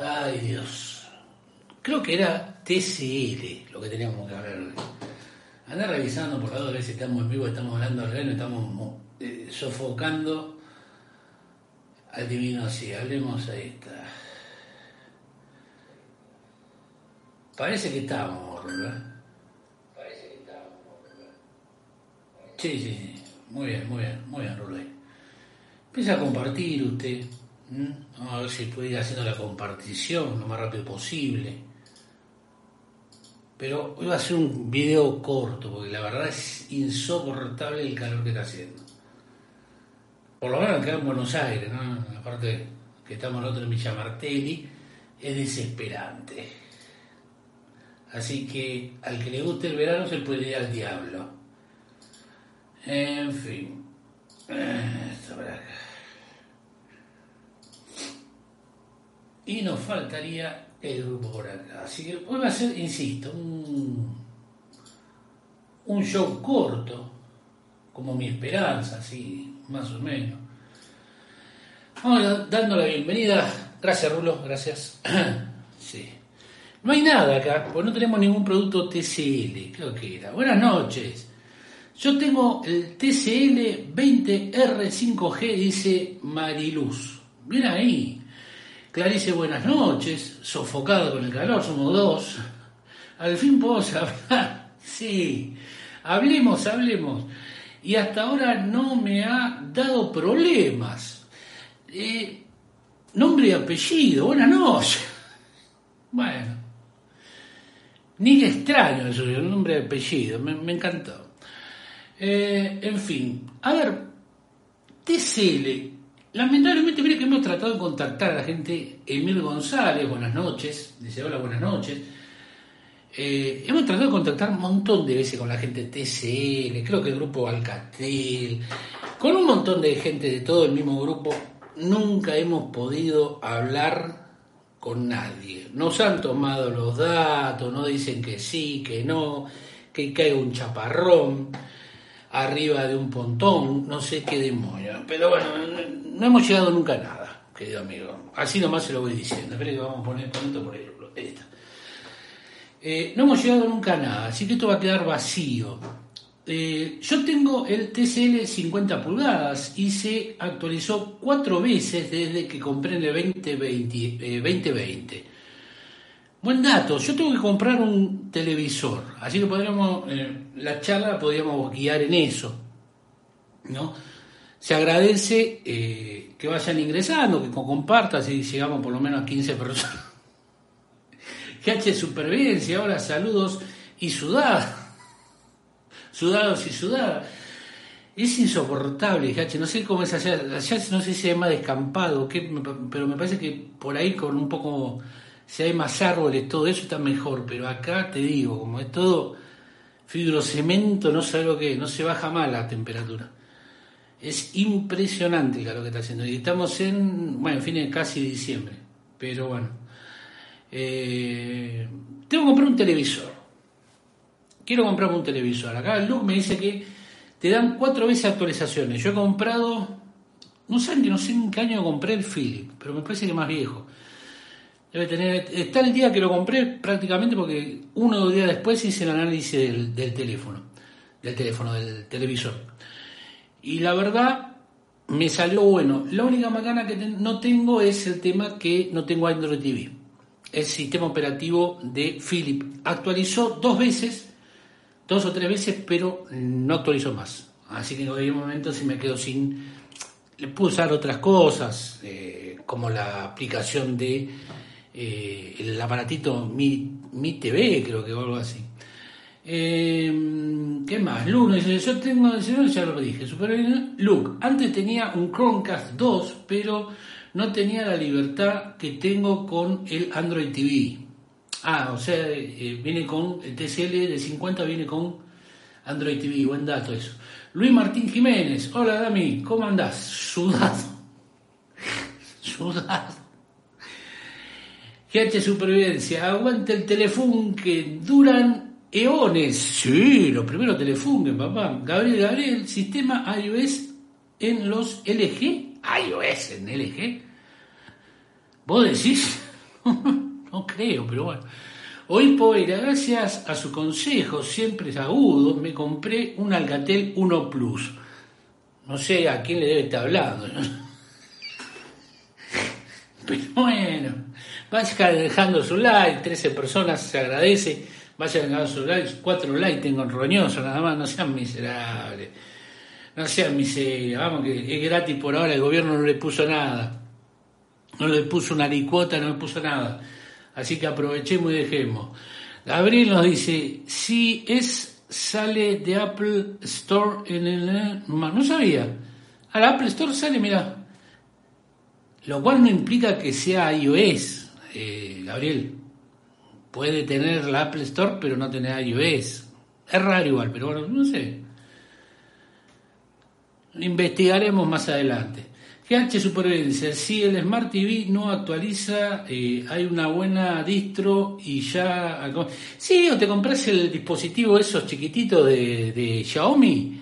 Ay, Dios. Creo que era TCL lo que teníamos que hablar. Andar revisando por lado a ver si estamos en vivo, estamos hablando al reino, estamos eh, sofocando al divino así. Hablemos ahí está. Parece que estamos, ¿verdad? Parece que estamos, ¿verdad? Sí, sí, sí. Muy bien, muy bien, muy bien, Rulay. Empieza a compartir usted. Vamos a ver si puede ir haciendo la compartición lo más rápido posible. Pero hoy va a ser un video corto, porque la verdad es insoportable el calor que está haciendo. Por lo menos acá en Buenos Aires, ¿no? Aparte que estamos nosotros en Villa Martelli, es desesperante. Así que al que le guste el verano se puede ir al diablo. En fin. Esto para acá. Y nos faltaría el grupo por acá. Así que hoy a ser, insisto, un, un show corto, como mi esperanza, así, más o menos. Vamos dando la bienvenida. Gracias, Rulo, gracias. sí. No hay nada acá, pues no tenemos ningún producto TCL, creo que era. Buenas noches. Yo tengo el TCL 20R5G, dice Mariluz. Mira ahí. Clarice, buenas noches. Sofocado con el calor, somos dos. Al fin podemos hablar. Sí, hablemos, hablemos. Y hasta ahora no me ha dado problemas. Eh, nombre y apellido, buenas noches. Bueno. Ni extraño eso, el nombre y apellido, me, me encantó. Eh, en fin, a ver, TCL, lamentablemente mire que hemos tratado de contactar a la gente, Emil González, buenas noches, dice hola, buenas noches. Eh, hemos tratado de contactar un montón de veces con la gente TCL, creo que el grupo Alcatel, con un montón de gente de todo el mismo grupo, nunca hemos podido hablar con nadie. Nos han tomado los datos, no dicen que sí, que no, que cae un chaparrón arriba de un pontón, no sé qué demonio. Pero bueno, no, hemos llegado nunca a nada, querido amigo. Así nomás se lo voy diciendo. Espera que vamos a poner esto por ejemplo. Esta. Eh, no hemos llegado nunca a nada, así que esto va a quedar vacío. Eh, yo tengo el TCL 50 pulgadas y se actualizó cuatro veces desde que compré en el 2020. Eh, 2020. Buen dato, yo tengo que comprar un televisor, así que podríamos, eh, la charla podríamos guiar en eso. ¿no? Se agradece eh, que vayan ingresando, que compartan, si llegamos por lo menos a 15 personas. GH Supervivencia, ahora saludos y sudadas. Sudados y sudadas. Es insoportable, GH, no sé cómo es allá, allá no sé si hay más descampado, qué, pero me parece que por ahí con un poco si hay más árboles, todo eso está mejor, pero acá te digo, como es todo fibrocemento, no sé lo que no se baja mal la temperatura. Es impresionante calor que está haciendo. Y estamos en, bueno, en fin, casi diciembre. Pero bueno. Eh, tengo que comprar un televisor. Quiero comprarme un televisor. Acá el Luke me dice que te dan cuatro veces actualizaciones. Yo he comprado, no sé, no sé en qué año compré el Philip, pero me parece que más viejo. Debe tener, está el día que lo compré prácticamente porque uno o dos días después hice el análisis del, teléfono, del teléfono, del televisor. Y la verdad, me salió bueno. La única macana que no tengo es el tema que no tengo Android TV. El sistema operativo de Philip actualizó dos veces, dos o tres veces, pero no actualizó más. Así que en cualquier momento si me quedo sin... Le puedo usar otras cosas, eh, como la aplicación de eh, el aparatito Mi, Mi TV, creo que o algo así. Eh, ¿Qué más? Luke dice, yo tengo, ya lo dije, Super Luke, antes tenía un Chromecast 2, pero no tenía la libertad que tengo con el Android TV. Ah, o sea, eh, viene con el TCL de 50, viene con Android TV, buen dato eso. Luis Martín Jiménez, hola Dami, ¿cómo andás? Sudado. Sudado. GH Supervivencia, aguante el que duran eones. Sí, los primeros telefunken, papá. Gabriel Gabriel, sistema iOS en los LG. iOS en LG. ¿Vos decís? no creo, pero bueno. Hoy, Poeira, gracias a su consejo, siempre agudo, me compré un Alcatel 1 Plus. No sé a quién le debe estar hablando. Pero bueno, vaya dejando su like, 13 personas, se agradece. Vayan dejando su like, 4 likes tengo roñoso nada más, no sean miserables. No sean miserables, vamos que es gratis por ahora, el gobierno no le puso nada. No le puso una licuota, no le puso nada. Así que aprovechemos y dejemos. Gabriel nos dice, si es sale de Apple Store en el... No sabía. A la Apple Store sale, mira. Lo cual no implica que sea iOS, eh, Gabriel. Puede tener la Apple Store, pero no tener iOS. Es raro igual, pero bueno, no sé. Investigaremos más adelante. GH Supervivencia, si el Smart TV no actualiza, eh, hay una buena distro y ya... Sí, o te compras el dispositivo esos chiquititos de, Xiaomi,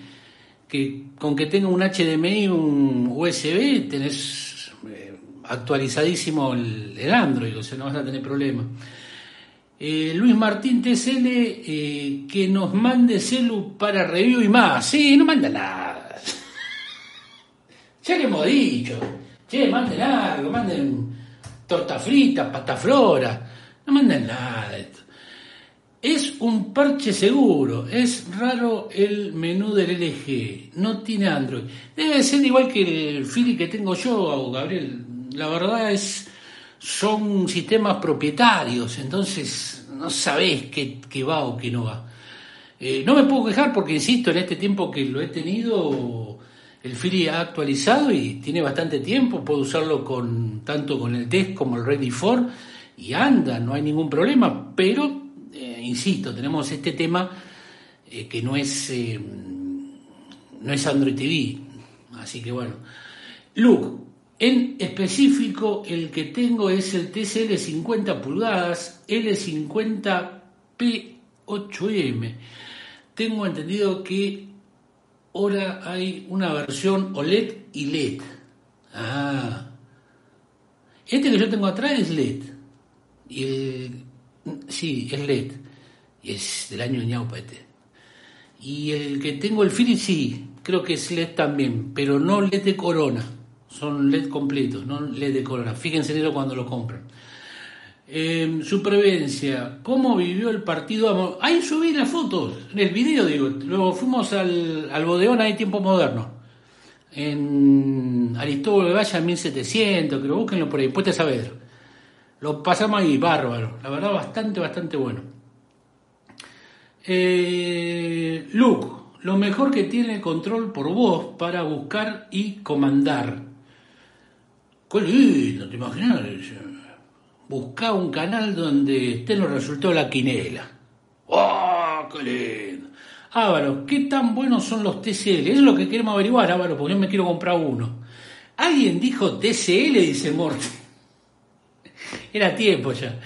que con que tenga un HDMI, un USB, tenés eh, actualizadísimo el, Android, o sea, no vas a tener problema. Eh, Luis Martín TCL, que nos mande celu para review y más. Sí, no manda nada ya le hemos dicho, che, manden algo, manden torta frita, pasta flora, no manden nada esto. Es un parche seguro, es raro el menú del LG, no tiene Android. Debe ser igual que el Philly que tengo yo, Gabriel. La verdad es, son sistemas propietarios, entonces no sabés qué, va o qué no va. Eh, no me puedo quejar porque, insisto, en este tiempo que lo he tenido, el Philly ha actualizado y tiene bastante tiempo, puedo usarlo con tanto con el test como el Ready for y anda, no hay ningún problema, pero eh, insisto, tenemos este tema eh, que no es no es Android TV, así que bueno. Luke, en específico el que tengo es el TCL 50 pulgadas L50P8M. Tengo entendido que ahora hay una versión OLED y LED. Ah. Este que yo tengo atrás es LED. El. Sí, es LED. Y es del año ñaupa este. Y el que tengo el Philips, sí, creo que es LED también, pero no LED de corona. Son LED completos, no LED de corona. Fíjense en eso cuando lo compran. Eh, supervivencia, ¿cómo vivió el partido? Ahí subí las fotos, en el video digo, luego fuimos al, al bodeón ahí tiempo moderno, en Aristóbulo de Valle 1700, creo, búsquenlo por ahí, Puente Saavedra. Lo pasamos ahí, bárbaro, la verdad bastante, bastante bueno. Eh, Luke, lo mejor que tiene control por voz para buscar y comandar. Qué lindo, ¿te imaginas? busca un canal donde estén los resultados de la quinela. ¡Oh, qué lindo! Álvaro, ¿qué tan buenos son los TCL? es lo que queremos averiguar, Álvaro, porque yo me quiero comprar uno. ¿Alguien dijo TCL? Dice Morte. Era tiempo ya.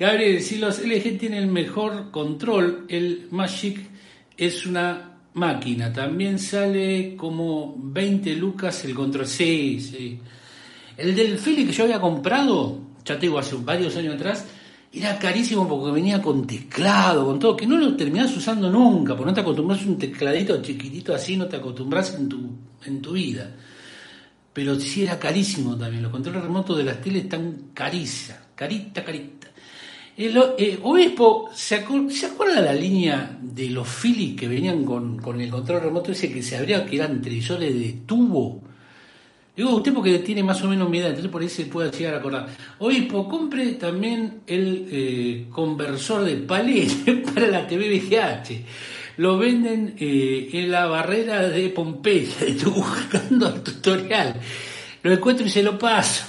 Gabriel, si los LG tienen el mejor control, el Magic es una máquina. También sale como 20 lucas el control. Sí, sí. El del Philly que yo había comprado, ya te digo, hace varios años atrás, era carísimo porque venía con teclado, con todo, que no lo terminás usando nunca, porque no te acostumbras a un tecladito chiquitito así, no te acostumbras en tu, en tu vida. Pero sí era carísimo también, los controles remotos de las teles están carísimos, carita, carita. El, eh, Obispo, ¿se, acuerda la línea de los Philips que venían con, con el control remoto ese que se abría, que eran televisores de tubo? Digo usted porque tiene más o menos mi edad, entonces por ahí se puede llegar a acordar. Obispo, compre también el eh, conversor de palete para la TV VGH. Lo venden eh, en la barrera de Pompeya. Estoy buscando el tutorial. Lo encuentro y se lo paso.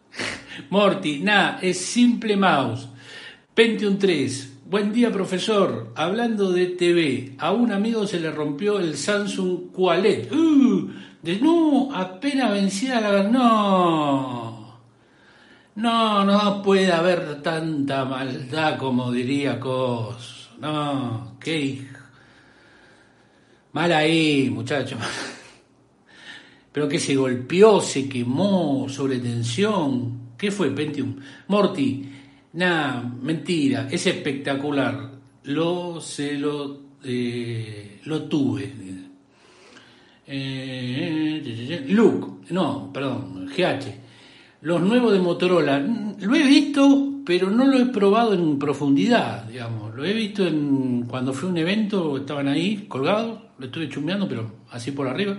Morty, nada, es simple mouse. Pentium 3. Buen día, profesor. Hablando de TV, a un amigo se le rompió el Samsung Qualet. Uh, de no, apenas vencida la... No. No, no puede haber tanta maldad como diría Cos. No, qué Mal ahí, muchacho. Pero que se golpeó, se quemó sobre tensión. ¿Qué fue, Pentium? Morty, nada, mentira, es espectacular. Lo, se lo, eh, lo tuve. Eh, Luke, no, perdón, GH. Los nuevos de Motorola, lo he visto, pero no lo he probado en profundidad, digamos. Lo he visto en, cuando fue un evento, estaban ahí colgados, lo estuve chumeando, pero así por arriba.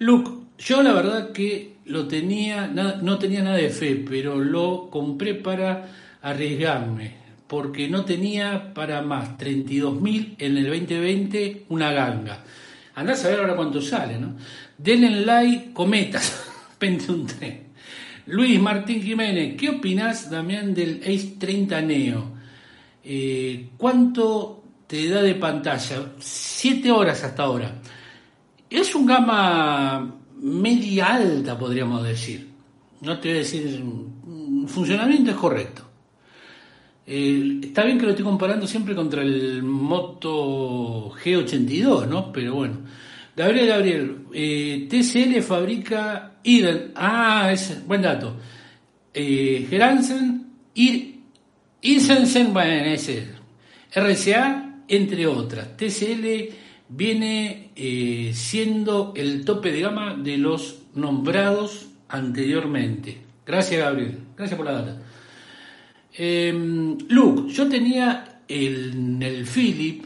Luke, yo la verdad que lo tenía, no tenía nada de fe, pero lo compré para arriesgarme, porque no tenía para más 32.000 en el 2020 una ganga. Andás a ver ahora cuánto sale, ¿no? Like, cometas, 21 Luis Martín Jiménez, ¿qué opinás, Damián, del Ace 30 Neo? Eh, ¿Cuánto te da de pantalla? Siete horas hasta ahora. Es un gama media alta, podríamos decir. No te voy a decir, funcionamiento es correcto. Está bien que lo estoy comparando siempre contra el Moto G82, ¿no? Pero bueno. Gabriel, Gabriel, eh, TCL fabrica Iden. Ah, es buen dato. Eh, Geransen, Ir, Irsensen, bueno, ese. RCA, entre otras. TCL viene eh, siendo el tope de gama de los nombrados anteriormente. Gracias, Gabriel. Gracias por la data. Eh, Luke, yo tenía el, el Philip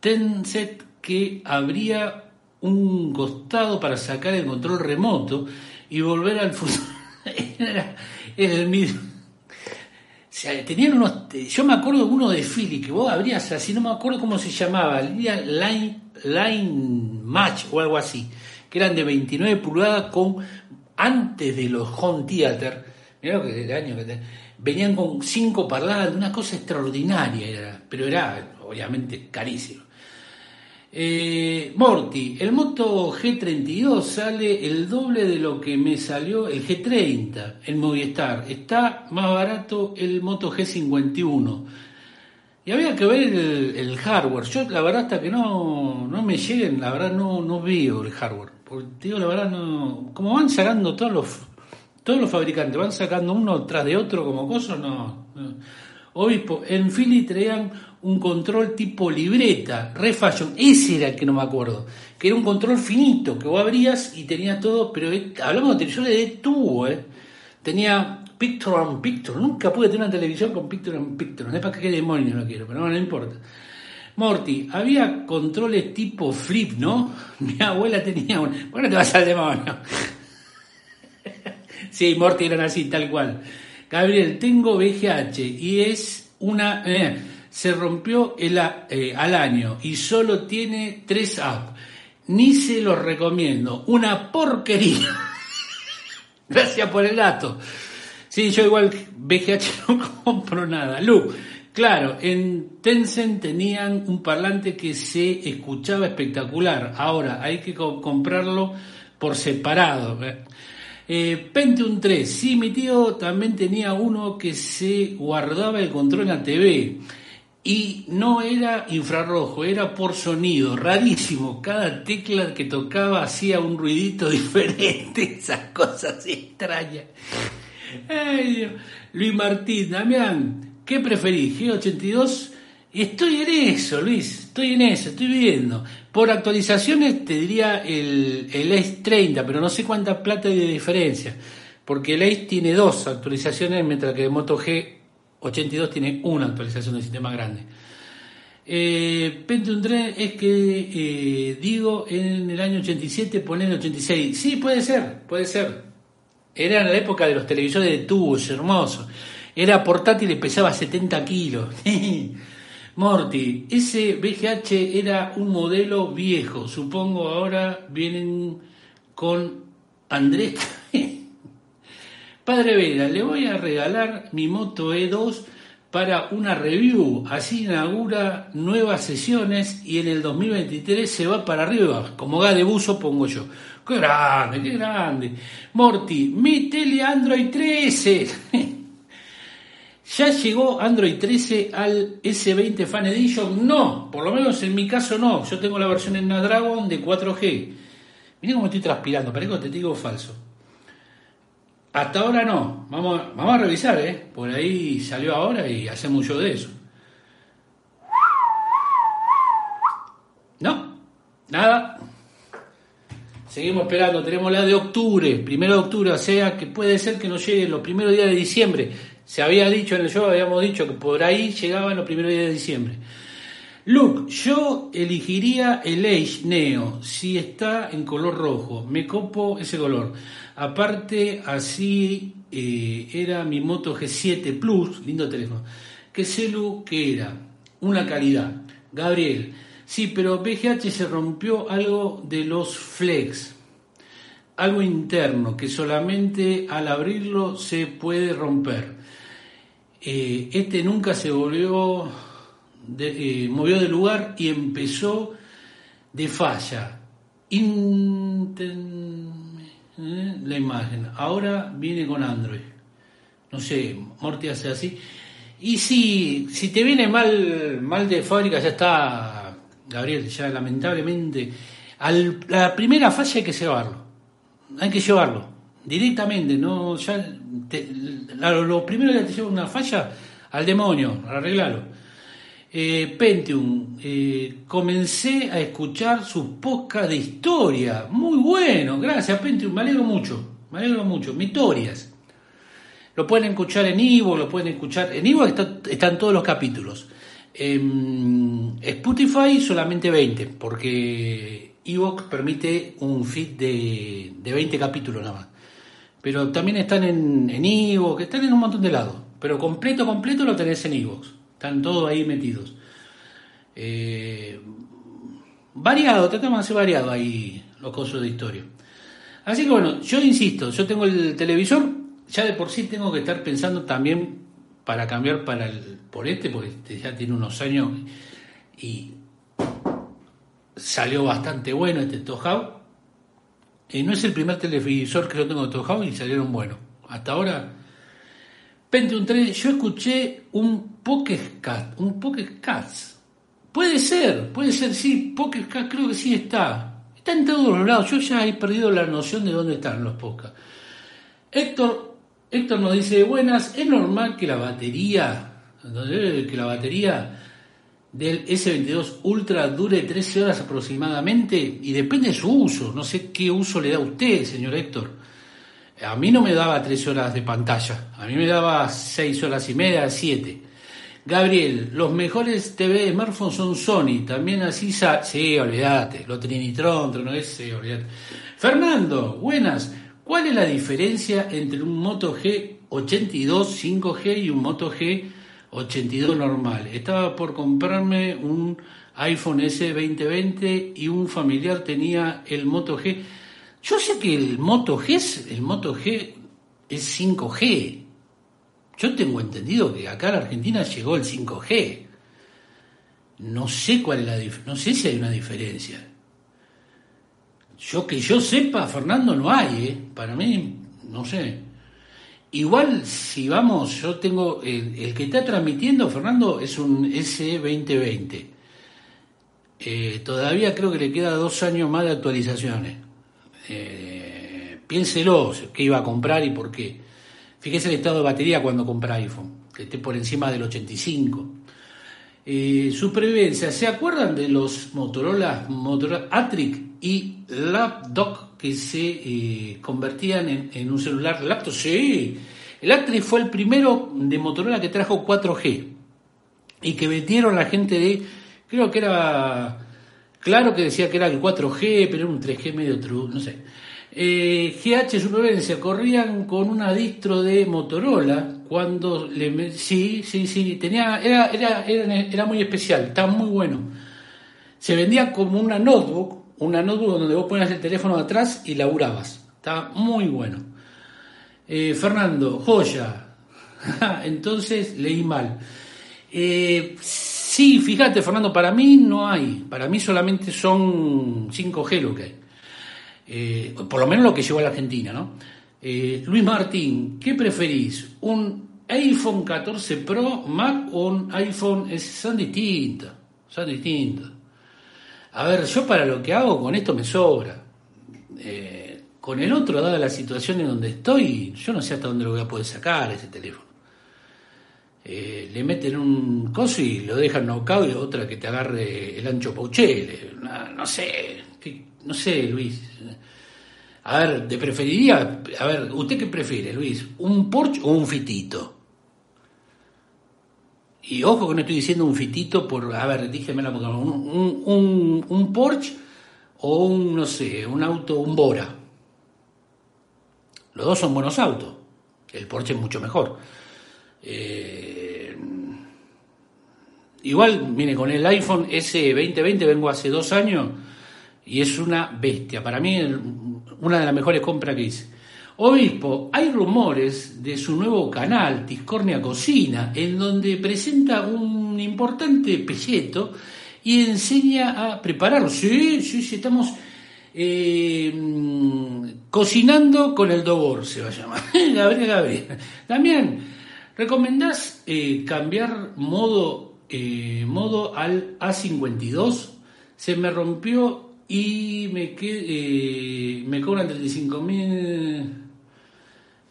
Tenset que habría un costado para sacar el control remoto y volver al futuro. era, el mismo. Tenían unos. Yo me acuerdo de uno de Philly que vos abrías así, no me acuerdo cómo se llamaba, Line, Line Match o algo así, que eran de 29 pulgadas con. Antes de los Home Theater, mirá lo que el año que venían con cinco parlantes, una cosa extraordinaria era, pero era obviamente carísimo. Eh, Morty, el Moto G32 sale el doble de lo que me salió el G30 en Movistar. Está más barato el Moto G51. Y había que ver el, hardware. Yo la verdad hasta que no, no me lleguen, la verdad no, no veo el hardware. Porque digo, la verdad no... Como van sacando todos los todos los fabricantes, van sacando uno tras de otro como cosas, no. Obispo, en Philly traían un control tipo libreta, refashion, ese era el que no me acuerdo, que era un control finito, que vos abrías y tenía todo, pero hablamos de televisores de tubo, ¿eh? tenía Picture on Picture, nunca pude tener una televisión con Picture on Picture, no es para qué demonio no quiero, pero no, no importa. Morty, había controles tipo flip, ¿no? Mi abuela tenía uno. Bueno, te vas al demonio. Sí, Morty eran así, tal cual. Gabriel, tengo VGH y es una... Eh, se rompió el, eh, al año y solo tiene tres apps. Ni se los recomiendo. Una porquería. Gracias por el dato. Sí, yo igual VGH no compro nada. Lu, claro, en Tencent tenían un parlante que se escuchaba espectacular. Ahora hay que comprarlo por separado. Eh, Pentium 3, sí, mi tío también tenía uno que se guardaba el control en la TV y no era infrarrojo, era por sonido, rarísimo. Cada tecla que tocaba hacía un ruidito diferente, esas cosas extrañas. Ay, Luis Martín, Damián, ¿qué preferís? ¿G82? Estoy en eso, Luis, estoy en eso, estoy viendo. Por actualizaciones te diría el, el Ace 30, pero no sé cuánta plata hay de diferencia. Porque el Ace tiene dos actualizaciones, mientras que el Moto G 82 tiene una actualización del sistema grande. Eh, Pentium 3 es que eh, digo en el año 87 poner el 86. Sí, puede ser, puede ser. Era en la época de los televisores de tubos, hermoso. Era portátil y pesaba 70 kilos. Morty, ese VGH era un modelo viejo. Supongo ahora vienen con Andrés. Padre Vera, le voy a regalar mi moto E2 para una review. Así inaugura nuevas sesiones y en el 2023 se va para arriba. Como de buzo pongo yo. ¡Qué grande, qué grande! Morty, tele Android 13. ¿Ya llegó Android 13 al S20 Fan Edition? No, por lo menos en mi caso no. Yo tengo la versión en Snapdragon de 4G. Mira cómo estoy transpirando, que te digo falso. Hasta ahora no. Vamos, vamos a revisar, ¿eh? Por ahí salió ahora y hacemos mucho de eso. No, nada. Seguimos esperando, tenemos la de octubre, primero de octubre, o sea que puede ser que nos llegue los primeros días de diciembre. Se había dicho en el show, habíamos dicho que por ahí llegaban los primeros días de diciembre. Look, yo elegiría el Age Neo si está en color rojo. Me copo ese color. Aparte, así eh, era mi Moto G7 Plus, lindo teléfono. ¿Qué celu que era? Una calidad. Gabriel, sí, pero BGH se rompió algo de los flex. Algo interno que solamente al abrirlo se puede romper. Eh, este nunca se volvió de, eh, movió de lugar y empezó de falla. Eh, la imagen. Ahora viene con Android. No sé, Morty hace así. Y si, si te viene mal, mal de fábrica, ya está, Gabriel, ya lamentablemente. Al, la primera falla hay que llevarlo. Hay que llevarlo. Directamente, no ya lo, primero que te lleva una falla, al demonio, arreglarlo. Eh, Pentium, eh, comencé a escuchar sus podcasts de historia. Muy bueno, gracias Pentium, me alegro mucho, me alegro mucho. Historias. Lo pueden escuchar en Ivo, lo pueden escuchar. En Ivo están todos los capítulos. En Spotify solamente 20, porque Ivo permite un feed de, de 20 capítulos nada más. Pero también están en, en que están en un montón de lados. Pero completo, completo lo tenés en Ivox. Están todos ahí metidos. Eh, variado, tratamos de hacer variado ahí los cosas de historia. Así que bueno, yo insisto, yo tengo el televisor, ya de por sí tengo que estar pensando también para cambiar para el, por este, porque este ya tiene unos años y salió bastante bueno este Tohau. Eh, no es el primer televisor que lo tengo Tohau y salieron buenos. Hasta ahora Pentium 3, yo escuché un Pocket un Pocket Cats. Puede ser, puede ser, sí, Pocket Cat creo que sí está. Está en todos los lados, yo ya he perdido la noción de dónde están los podcasts. Héctor, Héctor nos dice, buenas, es normal que la batería, que la batería del S22 Ultra dure 13 horas aproximadamente y depende de su uso. No sé qué uso le da a usted, señor Héctor. A mí no me daba tres horas de pantalla, a mí me daba seis horas y media, siete. Gabriel, los mejores TV de smartphone son Sony, también así Sí, olvídate, lo Trinitron, no ese, olvídate. Fernando, buenas. ¿Cuál es la diferencia entre un Moto G82 5G y un Moto G82 normal? Estaba por comprarme un iPhone S 2020 y un familiar tenía el Moto G yo sé que el Moto G, el Moto G es 5G. Yo tengo entendido que acá en Argentina llegó el 5G. No sé cuál es la no sé si hay una diferencia. Yo que yo sepa, Fernando, no hay, ¿eh? Para mí, no sé. Igual, si vamos, yo tengo, el, que está transmitiendo, Fernando, es un S2020. Eh, todavía creo que le queda dos años más de actualizaciones eh, piénselo qué iba a comprar y por qué. Fíjese el estado de batería cuando compra iPhone, que esté por encima del 85. Eh, supervivencia, ¿se acuerdan de los Motorola, Motorola Atric y Lapdog que se eh, convertían en, un celular laptop? Sí, el Atric fue el primero de Motorola que trajo 4G y que metieron la gente de, creo que era Claro que decía que era el 4G, pero era un 3G medio true, no sé. Eh, GH Supervivencia, corrían con una distro de Motorola cuando le... Sí, sí, sí, tenía, era, era, era, muy especial, estaba muy bueno. Se vendía como una notebook, una notebook donde vos ponías el teléfono atrás y laburabas. Estaba muy bueno. Eh, Fernando, joya. Entonces leí mal. Eh, sí, fíjate, Fernando, para mí no hay. Para mí solamente son 5G lo que hay. Eh, por lo menos lo que llegó a la Argentina, ¿no? Luis Martín, ¿qué preferís? ¿Un iPhone 14 Pro Mac o un iPhone? son distintos, son distintos. A ver, yo para lo que hago con esto me sobra. con el otro, dada la situación en donde estoy, yo no sé hasta dónde lo voy a poder sacar ese teléfono. Eh, le meten un coso y lo dejan knockout y otra que te agarre el ancho Pauchele. No, sé, no sé, Luis. A ver, ¿te preferiría? A ver, ¿usted qué prefiere, Luis? ¿Un Porsche o un fitito? Y ojo que no estoy diciendo un fitito por, a ver, dígame la un, un, un Porsche o un, no sé, un auto, un Bora. Los dos son buenos autos. El Porsche es mucho mejor. Eh, igual, mire, con el iPhone S2020 vengo hace dos años y es una bestia. Para mí, una de las mejores compras que hice. Obispo, hay rumores de su nuevo canal, Discornia Cocina, en donde presenta un importante pelleto y enseña a prepararlo. Sí, sí, sí, estamos eh, cocinando con el Dobor, se va a llamar. Gabriel, Gabriel. También ¿Recomendás eh, cambiar modo, eh, modo al A52? Se me rompió y me, me cobran 35 mil.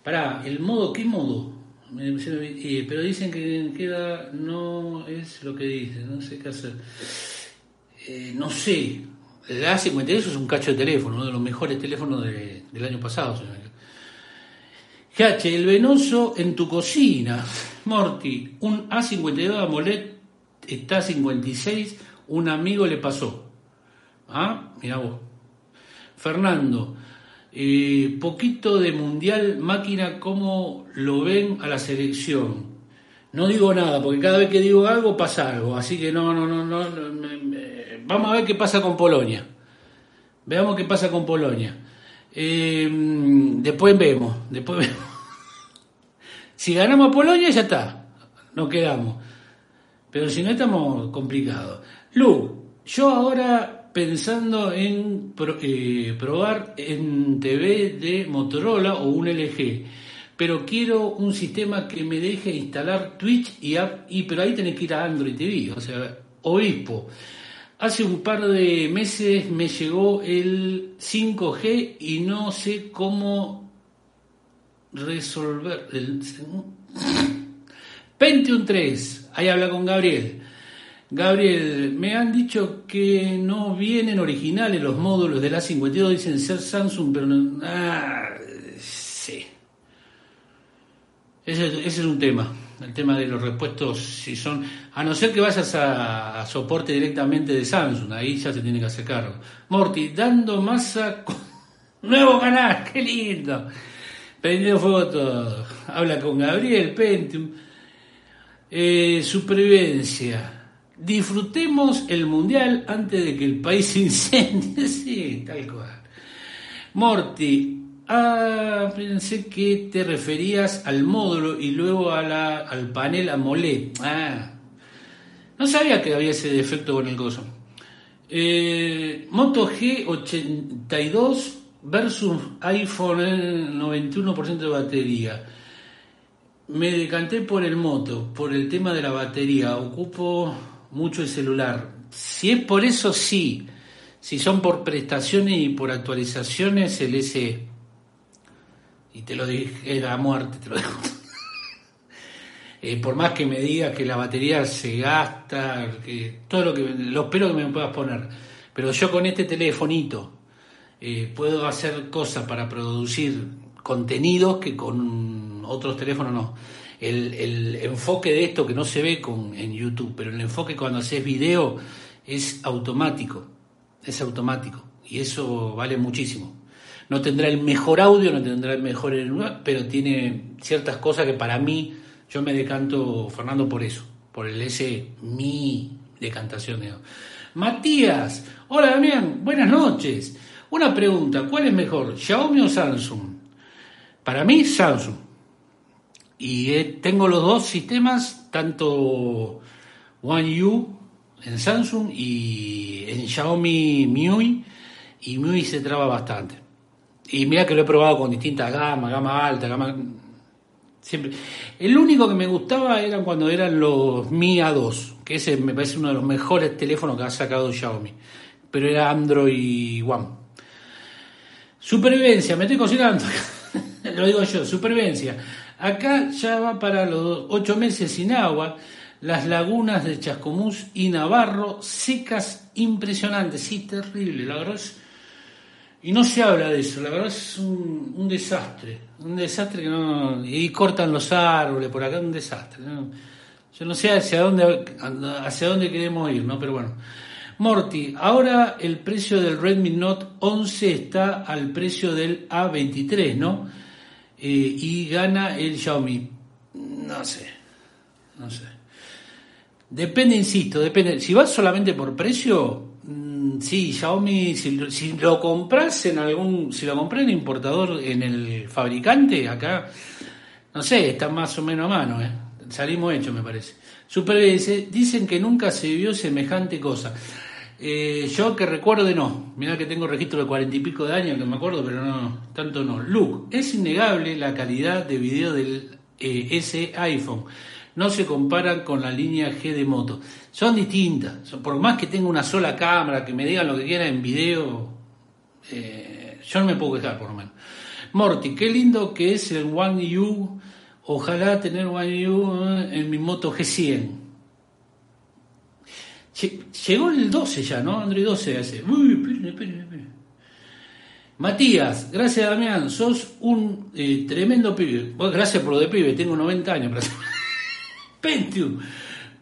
Pará, ¿el modo qué modo? pero dicen que queda, no es lo que dicen, no sé qué hacer. no sé, el A52 es un cacho de teléfono, uno de los mejores teléfonos del año pasado. GH, el venoso en tu cocina. Morty, un A52 AMOLED está a 56, un amigo le pasó. Ah, mira vos. Fernando, eh, poquito de mundial, máquina, ¿cómo lo ven a la selección? No digo nada, porque cada vez que digo algo pasa algo, así que no, no, no, no, vamos a ver qué pasa con Polonia. Veamos qué pasa con Polonia. Eh, después vemos, después vemos. si ganamos a Polonia ya está, nos quedamos. Pero si no estamos complicados. Lu, yo ahora pensando en eh, probar en TV de Motorola o un LG, pero quiero un sistema que me deje instalar Twitch y app, y, pero ahí tenés que ir a Android TV, o sea, Obispo. Hace un par de meses me llegó el 5G y no sé cómo resolver. El... Pentium 3, ahí habla con Gabriel. Gabriel, me han dicho que no vienen originales los módulos de la 52, dicen ser Samsung, pero no. Ah, sí. ese es un tema el tema de los repuestos, si son, a no ser que vayas a, soporte directamente de Samsung, ahí ya se tiene que hacer cargo. Morty, dando masa, nuevo canal, qué lindo. Prendido foto, habla con Gabriel Pentium. Eh, supervivencia. Disfrutemos el mundial antes de que el país se incendie. sí, tal cual. Morty, Ah, pensé que te referías al módulo y luego a la, al panel AMOLED. Ah, no sabía que había ese defecto con el coso. Eh, Moto G82 versus iPhone 91% de batería. Me decanté por el Moto, por el tema de la batería. Ocupo mucho el celular. Si es por eso, sí. Si son por prestaciones y por actualizaciones, el SE y te lo dije a muerte, te lo dejo. Eh, por más que me digas que la batería se gasta, que todo lo que lo espero que me puedas poner, pero yo con este telefonito eh, puedo hacer cosas para producir contenidos que con otros teléfonos no. El, el, enfoque de esto que no se ve con, en YouTube, pero el enfoque cuando haces video es automático, es automático y eso vale muchísimo no tendrá el mejor audio, no tendrá el mejor, pero tiene ciertas cosas que para mí, yo me decanto, Fernando, por eso, por el ese mi decantación. De... Matías, hola Damián, buenas noches. Una pregunta, ¿cuál es mejor, Xiaomi o Samsung? Para mí, Samsung. Y eh, tengo los dos sistemas, tanto One U en Samsung y en Xiaomi MIUI. Y MIUI se traba bastante. Y mira que lo he probado con distintas gamas, gama alta, gama... Siempre. El único que me gustaba era cuando eran los Mi A2, que ese me parece uno de los mejores teléfonos que ha sacado Xiaomi. Pero era Android One. Supervivencia, me estoy cocinando. lo digo yo, supervivencia. Acá ya va para los ocho meses sin agua. Las lagunas de Chascomús y Navarro secas impresionantes. Sí, terrible. La verdad es y no se habla de eso, la verdad es un, desastre, un desastre que no... Y cortan los árboles, por acá un desastre. Yo no sé hacia dónde, hacia dónde queremos ir, ¿no? Pero bueno. Morty, ahora el precio del Redmi Note 11 está al precio del A23, ¿no? Eh, y gana el Xiaomi. No sé, no sé. Depende, insisto, depende. Si vas solamente por precio, Sí, Xiaomi, si, lo compras en algún, si lo compré en importador, en el fabricante, acá, no sé, está más o menos a mano, ¿eh? Salimos hechos, me parece. Supervivencia, dicen que nunca se vio semejante cosa. Eh, yo que recuerde no, mira que tengo registro de cuarenta y pico de años que me acuerdo, pero no, tanto no. Luke, es innegable la calidad de video del eh, ese iPhone no se comparan con la línea G de moto. Son distintas. Por más que tenga una sola cámara, que me digan lo que quieran en video, eh, yo no me puedo quejar por lo menos. Morty, qué lindo que es el One U. Ojalá tener One U en mi moto G100. Llegó el 12 ya, ¿no? Android 12 hace. Uy, esperen, esperen, esperen. Matías, gracias Damián, sos un eh, tremendo pibe. gracias por lo de pibe, tengo 90 años. Pentium.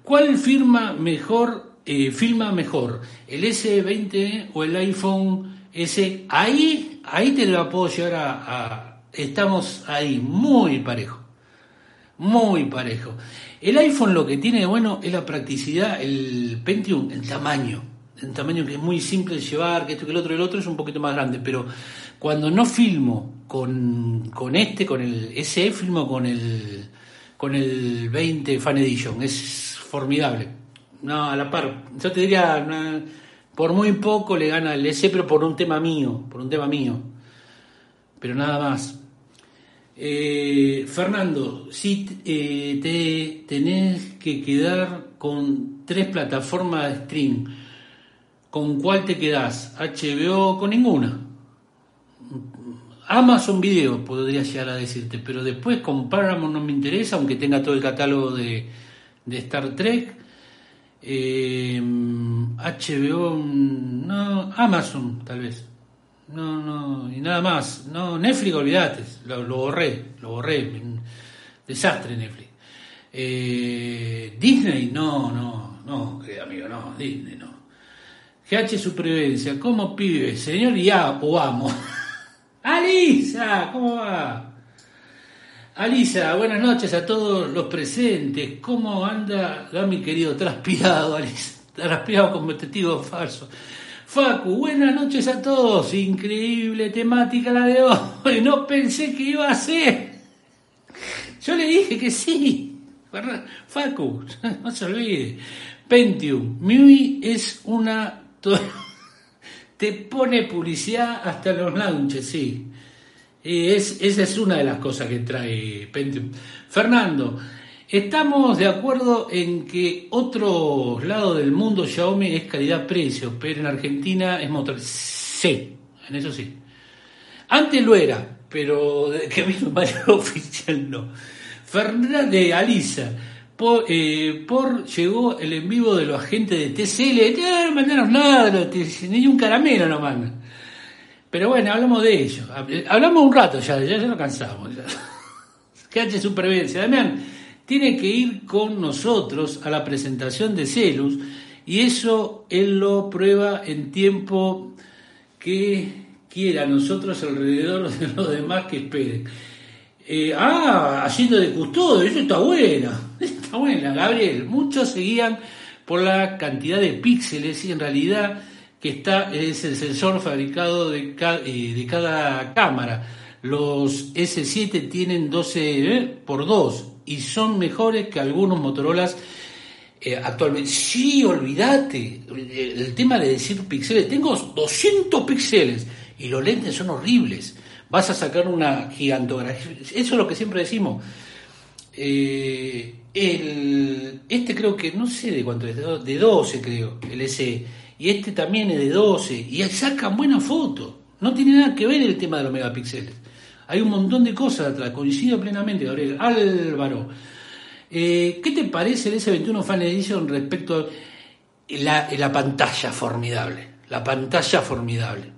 ¿Cuál firma mejor, eh, filma mejor? ¿El S20 o el iPhone S? Ahí, ahí te lo puedo llevar a, Estamos ahí, muy parejo. Muy parejo. El iPhone lo que tiene de bueno es la practicidad, el Pentium, el tamaño. El tamaño que es muy simple de llevar, que esto que el otro, el otro es un poquito más grande, pero cuando no filmo con, con este, con el SE, filmo con el con el 20 Fan Edition. Es formidable. No, a la par. Yo te diría, por muy poco le gana el S, pero por un tema mío, por un tema mío. Pero nada más. Eh, Fernando, si eh, te tenés que quedar con tres plataformas de stream, ¿con cuál te quedás? ¿HBO con ninguna? Amazon Video podría llegar a decirte, pero después con Paramount no me interesa, aunque tenga todo el catálogo de, Star Trek. HBO, eh, no, Amazon tal vez. No, no, y nada más. No, Netflix, olvídate, lo, borré, lo borré. Desastre Netflix. Eh, Disney, no, no, no, querido amigo, no, Disney no. GH Supervivencia, ¿cómo pibe? Señor ya o amo. Alisa, ¿cómo va? Alisa, buenas noches a todos los presentes. ¿Cómo anda, mi querido transpirado, Alisa? Transpirado como testigo falso. Facu, buenas noches a todos. Increíble temática la de hoy. No pensé que iba a ser. Yo le dije que sí. Facu, no se olvide. Pentium, MIUI es una te pone publicidad hasta los launches, sí. Es, esa es una de las cosas que trae Pentium. Fernando, estamos de acuerdo en que otro lado del mundo Xiaomi es calidad-precio, pero en Argentina es motor. Sí, en eso sí. Antes lo era, pero que vino Mario Oficial no. Fernando de Alisa. Por, eh, por, llegó el en vivo de los agentes de TCL, no mandaron nada, ni un caramelo no mandan. Pero bueno, hablamos de ello. Hablamos un rato ya, ya, ya lo cansamos. Hace supervivencia. Damián, tiene que ir con nosotros a la presentación de Celus y eso él lo prueba en tiempo que quiera, nosotros alrededor de los demás que esperen. Eh, ah, haciendo de custodio, eso está bueno, está buena, Gabriel. Muchos seguían por la cantidad de píxeles y en realidad que está es el sensor fabricado de, eh, cada cámara. los S7 tienen 12 ¿eh? por 2 y son mejores que algunos Motorolas eh, actualmente. Sí, olvídate. El, tema de decir píxeles. Tengo 200 píxeles y los lentes son horribles. Vas a sacar una gigantografía. Eso es lo que siempre decimos. Eh, el, este creo que, no sé de cuánto es, de 12 creo, el S. Y este también es de 12. Y sacan buena foto. No tiene nada que ver el tema de los megapíxeles. Hay un montón de cosas atrás. Coincido plenamente, Gabriel. Álvaro. Eh, ¿Qué te parece el S21 Fan Edition respecto a la, la pantalla formidable? La pantalla formidable.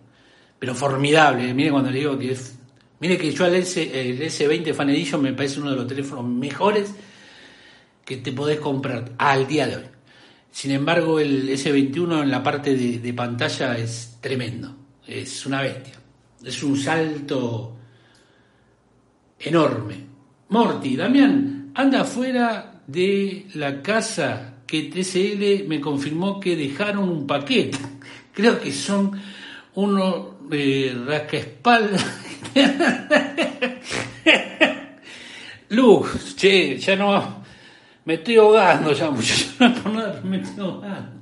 Pero formidable. Mire cuando le digo que es Mire que yo al S, el S20 Fan Edition me parece uno de los teléfonos mejores que te podés comprar al día de hoy. Sin embargo, el S21 en la parte de, pantalla es tremendo, es una bestia, es un salto enorme. Morty, Damián, anda afuera de la casa que TCL me confirmó que dejaron un paquete. Creo que son unos eh, rascaespaldas Luz, che, ya no. Me estoy ahogando ya, muchachos. me estoy ahogando.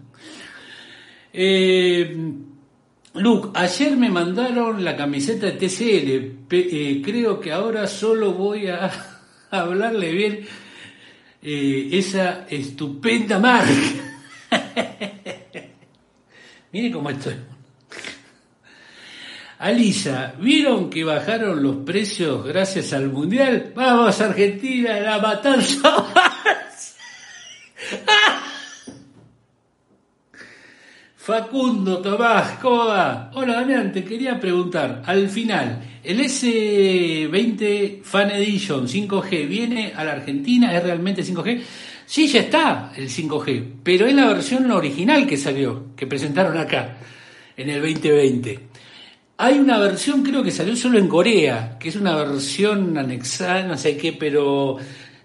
Luke, ayer me mandaron la camiseta de TCL. Eh, creo que ahora solo voy a, hablarle bien eh, esa estupenda marca. Mire cómo estoy. Alisa, ¿vieron que bajaron los precios gracias al Mundial? Vamos, Argentina, la matanza. Facundo Tomás, ¿cómo va? Hola Damián, te quería preguntar, al final, ¿el S20 Fan Edition 5G viene a la Argentina? ¿Es realmente 5G? Sí, ya está el 5G, pero es la versión original que salió, que presentaron acá, en el 2020. Hay una versión, creo que salió solo en Corea, que es una versión anexada, no sé qué, pero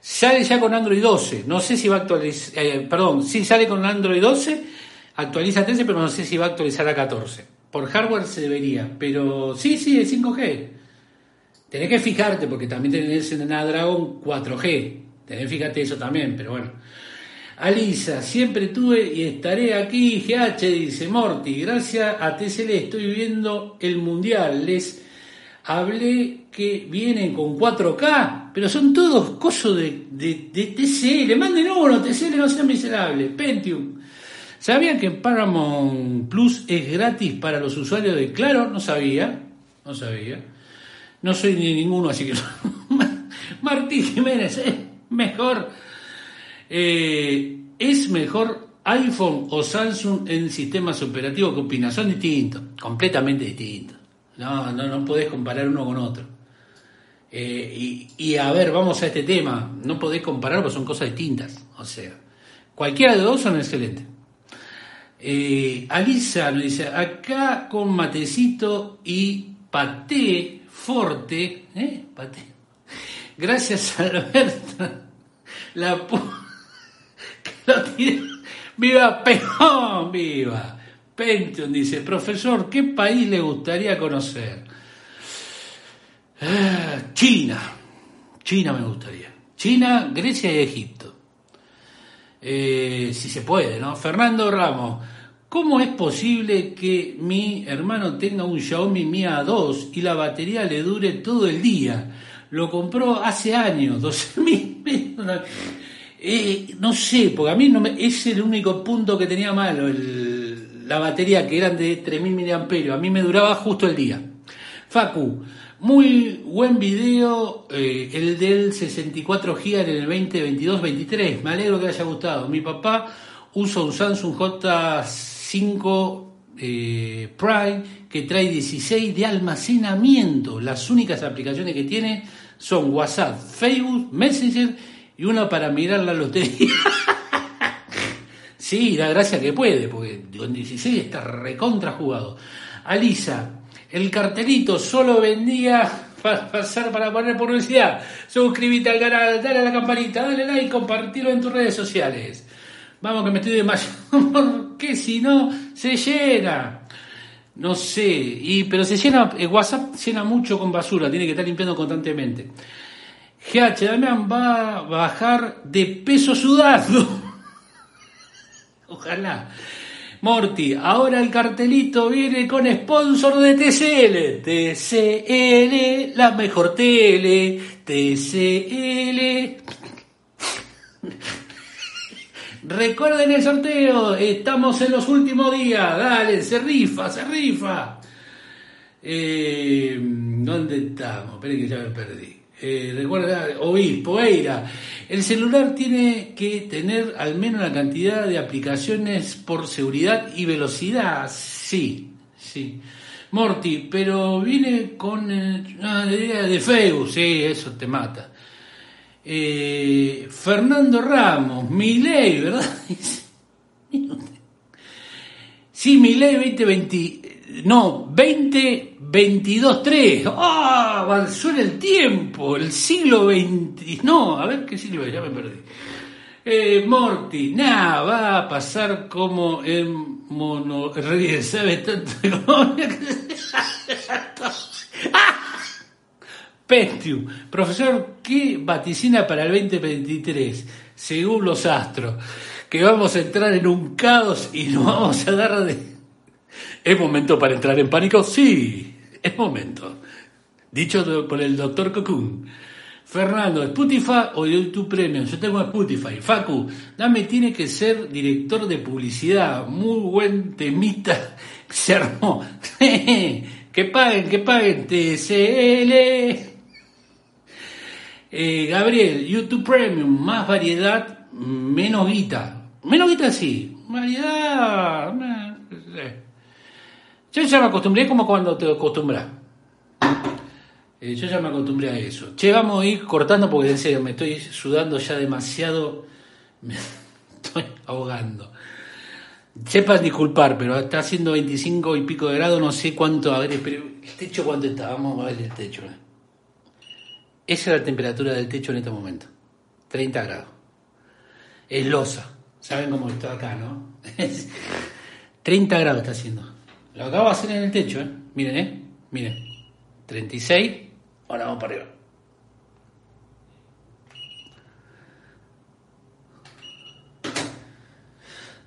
sale ya con Android 12. No sé si va a actualizar, eh, perdón, sí sale con Android 12, actualiza 13, pero no sé si va a actualizar a 14. Por hardware se debería, pero sí, sí, es 5G. Tenés que fijarte, porque también tenés en Dragon 4G. Tenés que fijarte eso también, pero bueno. Alisa, siempre tuve y estaré aquí. GH dice Morty, gracias a TCL estoy viendo el mundial. Les hablé que vienen con 4K, pero son todos cosos de, de, de TCL. Manden uno, TCL no sea miserable. Pentium. ¿Sabían que Paramount Plus es gratis para los usuarios de Claro? No sabía, no sabía. No soy ni ninguno, así que Martín Jiménez, es mejor eh, ¿Es mejor iPhone o Samsung en sistemas operativos? ¿Qué opinas? Son distintos, completamente distintos. No, no, no podés comparar uno con otro. Eh, y, a ver, vamos a este tema. No podés comparar porque son cosas distintas. O sea, cualquiera de dos son excelentes. Eh, Alisa nos dice, acá con matecito y paté forte, ¿eh? Gracias Alberto. La viva Peón, viva. Pention dice, profesor, ¿qué país le gustaría conocer? Ah, China. China me gustaría. China, Grecia y Egipto. Eh, si se puede, ¿no? Fernando Ramos, ¿cómo es posible que mi hermano tenga un Xiaomi Mi A2 y la batería le dure todo el día? Lo compró hace años, 12 mil. Eh, no sé, porque a mí no me, es el único punto que tenía malo, la batería que eran de 3000 mAh, a mí me duraba justo el día. Facu, muy buen video, eh, el del 64 GB en el 2022-23, me alegro que haya gustado. Mi papá usa un Samsung J5 eh, Prime que trae 16 de almacenamiento. Las únicas aplicaciones que tiene son WhatsApp, Facebook, Messenger y uno para mirar la lotería. sí, da gracia que puede, porque con 16 está recontra jugado. Alisa, el cartelito solo vendía para pasar para poner publicidad. Suscríbete al canal, dale a la campanita, dale like, compartirlo en tus redes sociales. Vamos que me estoy desmayando, porque si no, se llena. No sé, y, pero se llena, el WhatsApp llena mucho con basura, tiene que estar limpiando constantemente. GH Damián va a bajar de peso sudando. Ojalá. Morty, ahora el cartelito viene con sponsor de TCL. TCL, la mejor tele. TCL. Recuerden el sorteo, estamos en los últimos días. Dale, se rifa, se rifa. Eh, ¿Dónde estamos? Esperen que ya me perdí. Eh, recuerda, obispo, Eira, el celular tiene que tener al menos la cantidad de aplicaciones por seguridad y velocidad. Sí, sí. Morty, pero viene con una idea de Facebook, sí, eso te mata. Eh, Fernando Ramos, Miley, ¿verdad? sí, Miley 2020, no, 2022-3. ¡Ah! avanzó en el tiempo, el siglo XX. No, a ver qué siglo es, ya me perdí. Eh, Morty, nada, va a pasar como en Mono ¿sabes? Tanto Pentium, profesor, ¿qué vaticina para el 2023? Según los astros, que vamos a entrar en un caos y nos vamos a dar de... ¿Es momento para entrar en pánico? Sí, es momento. Dicho por el doctor Cocoon. Fernando, ¿Spotify o YouTube Premium? Yo tengo Spotify. Facu, dame, tiene que ser director de publicidad. Muy buen temita. Se armó. que paguen, que paguen. TCL. Eh, Gabriel, YouTube Premium, más variedad, menos guita. Menos guita sí, variedad. Eh, yo ya me acostumbré como cuando te acostumbras. Eh, yo ya me acostumbré a eso. Che, vamos a ir cortando porque en serio me estoy sudando ya demasiado. Me estoy ahogando. Sepan disculpar, pero está haciendo 25 y pico de grado, no sé cuánto. A pero el techo cuánto está. Vamos a ver el techo. Esa es la temperatura del techo en este momento. 30 grados. Es losa. Saben cómo está acá, ¿no? 30 grados está haciendo. Lo acabo de hacer en el techo, ¿eh? Miren, ¿eh? Miren. 36. Ahora vamos para arriba.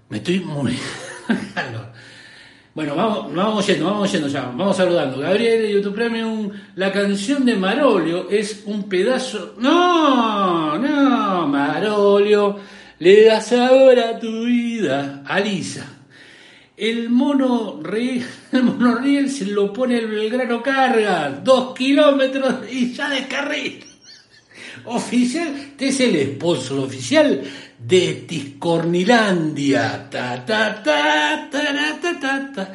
Me estoy muy... Bueno, vamos, vamos yendo, vamos yendo ya, vamos saludando. Gabriel de YouTube Premium, la canción de Marolio es un pedazo. No, no, Marolio, le das ahora tu vida a Lisa. El mono, riel, el mono riel se lo pone el Belgrano carga, dos kilómetros y ya descarril. Oficial, este es el sponsor oficial de Tiscornilandia. Ta, ta, ta, ta, ta, ta, ta.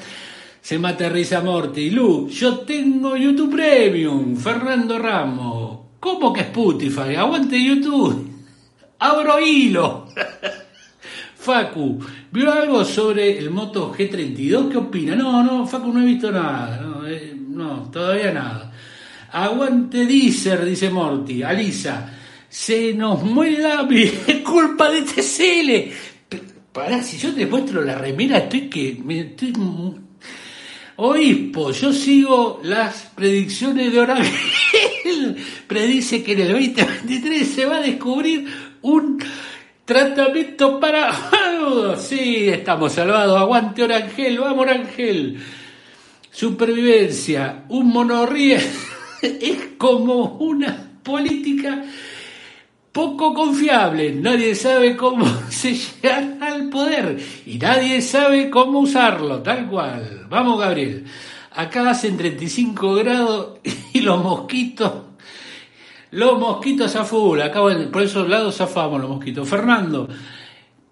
Se mata risa Morty. Lu, yo tengo YouTube Premium. Fernando Ramos. ¿Cómo que Spotify? Aguante YouTube. Abro hilo. Facu, ¿vio algo sobre el Moto G32? ¿Qué opina? No, no, Facu no he visto nada. No, eh, no todavía nada. Aguante Deezer, dice Morty. Alisa se nos muere es culpa de TCL. Pará, si yo te muestro la remera, estoy que. Estoy... Obispo, yo sigo las predicciones de Orangel. Predice que en el 2023 se va a descubrir un tratamiento para. sí, estamos salvados. Aguante Orangel, vamos Orangel. Supervivencia, un monorriel es como una política poco confiable, nadie sabe cómo se llega al poder y nadie sabe cómo usarlo, tal cual. Vamos, Gabriel. Acá hacen 35 grados y los mosquitos, los mosquitos a full, acá por esos lados zafamos los mosquitos. Fernando,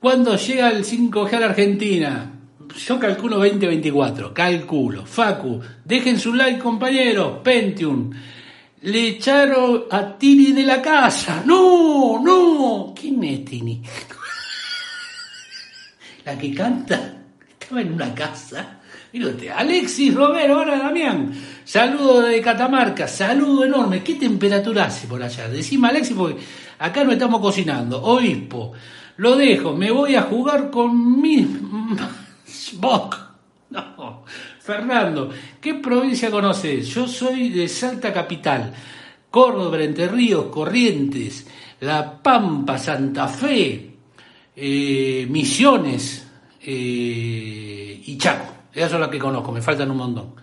¿cuándo llega el 5G a la Argentina? Yo calculo 2024, calculo. Facu, dejen su like, compañeros. Pentium. Le echaron a Tini de la casa. No, no. ¿Quién es Tini? La que canta. Estaba en una casa. Mírate, Alexis Romero, hola Damián. Saludo de Catamarca, saludo enorme. ¿Qué temperatura hace por allá? Decime Alexis, porque acá no estamos cocinando. Obispo, lo dejo, me voy a jugar con mi... Boc. Fernando, ¿qué provincia conoces? Yo soy de Salta Capital, Córdoba, Entre Ríos, Corrientes, La Pampa, Santa Fe, eh, Misiones eh, y Chaco. Esas son las que conozco, me faltan un montón.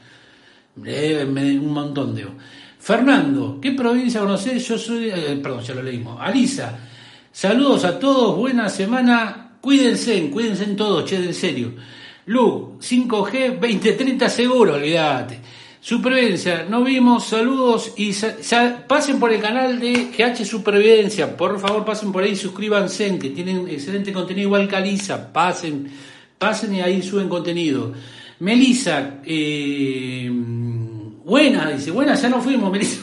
Eh, un montón de... Fernando, ¿qué provincia conoces? Yo soy... perdón, ya lo leímos. Alisa, saludos a todos, buena semana, cuídense, cuídense en todos, che, en serio. Lu, 5G 2030 seguro, olvídate. Supervivencia, no vimos, saludos y pasen por el canal de GH Supervivencia, por favor pasen por ahí, suscríbanse, que tienen excelente contenido igual que pasen, pasen y ahí suben contenido. Melissa, eh, buena, dice, buena, ya no fuimos, Melissa.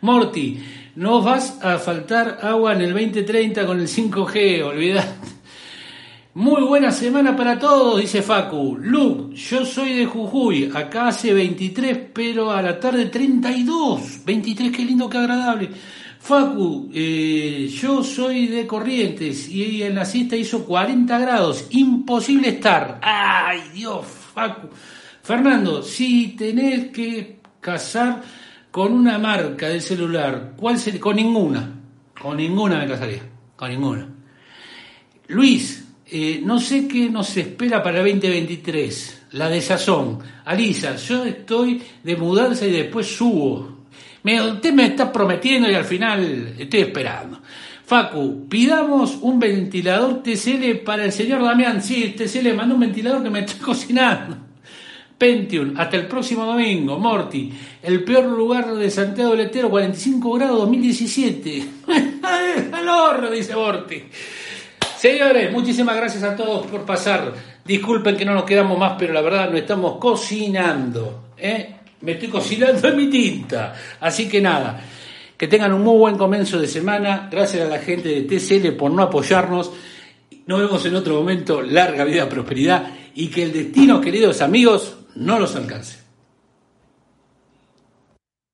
Morty, nos vas a faltar agua en el 2030 con el 5G, olvidate. Muy buena semana para todos, dice Facu. Luke, yo soy de Jujuy, acá hace 23, pero a la tarde 32. 23, qué lindo, qué agradable. Facu, eh, yo soy de Corrientes y en la siesta hizo 40 grados, imposible estar. Ay, Dios, Facu. Fernando, si tenés que casar con una marca de celular, ¿cuál sería? Con ninguna. Con ninguna me casaría, con ninguna. Luis, eh, no sé qué nos espera para el 2023, la desazón. Alisa, yo estoy de mudanza y después subo. Me, usted me está prometiendo y al final estoy esperando. Facu, pidamos un ventilador TCL para el señor Damián. Sí, TCL mandó un ventilador que me está cocinando. Pentium, hasta el próximo domingo. Morty, el peor lugar de Santiago del Estero, 45 grados 2017. ¡Calor! dice Morty. Señores, muchísimas gracias a todos por pasar. Disculpen que no nos quedamos más, pero la verdad nos estamos cocinando. ¿eh? Me estoy cocinando en mi tinta. Así que nada, que tengan un muy buen comienzo de semana. Gracias a la gente de TCL por no apoyarnos. Nos vemos en otro momento. Larga vida, prosperidad y que el destino, queridos amigos, no los alcance.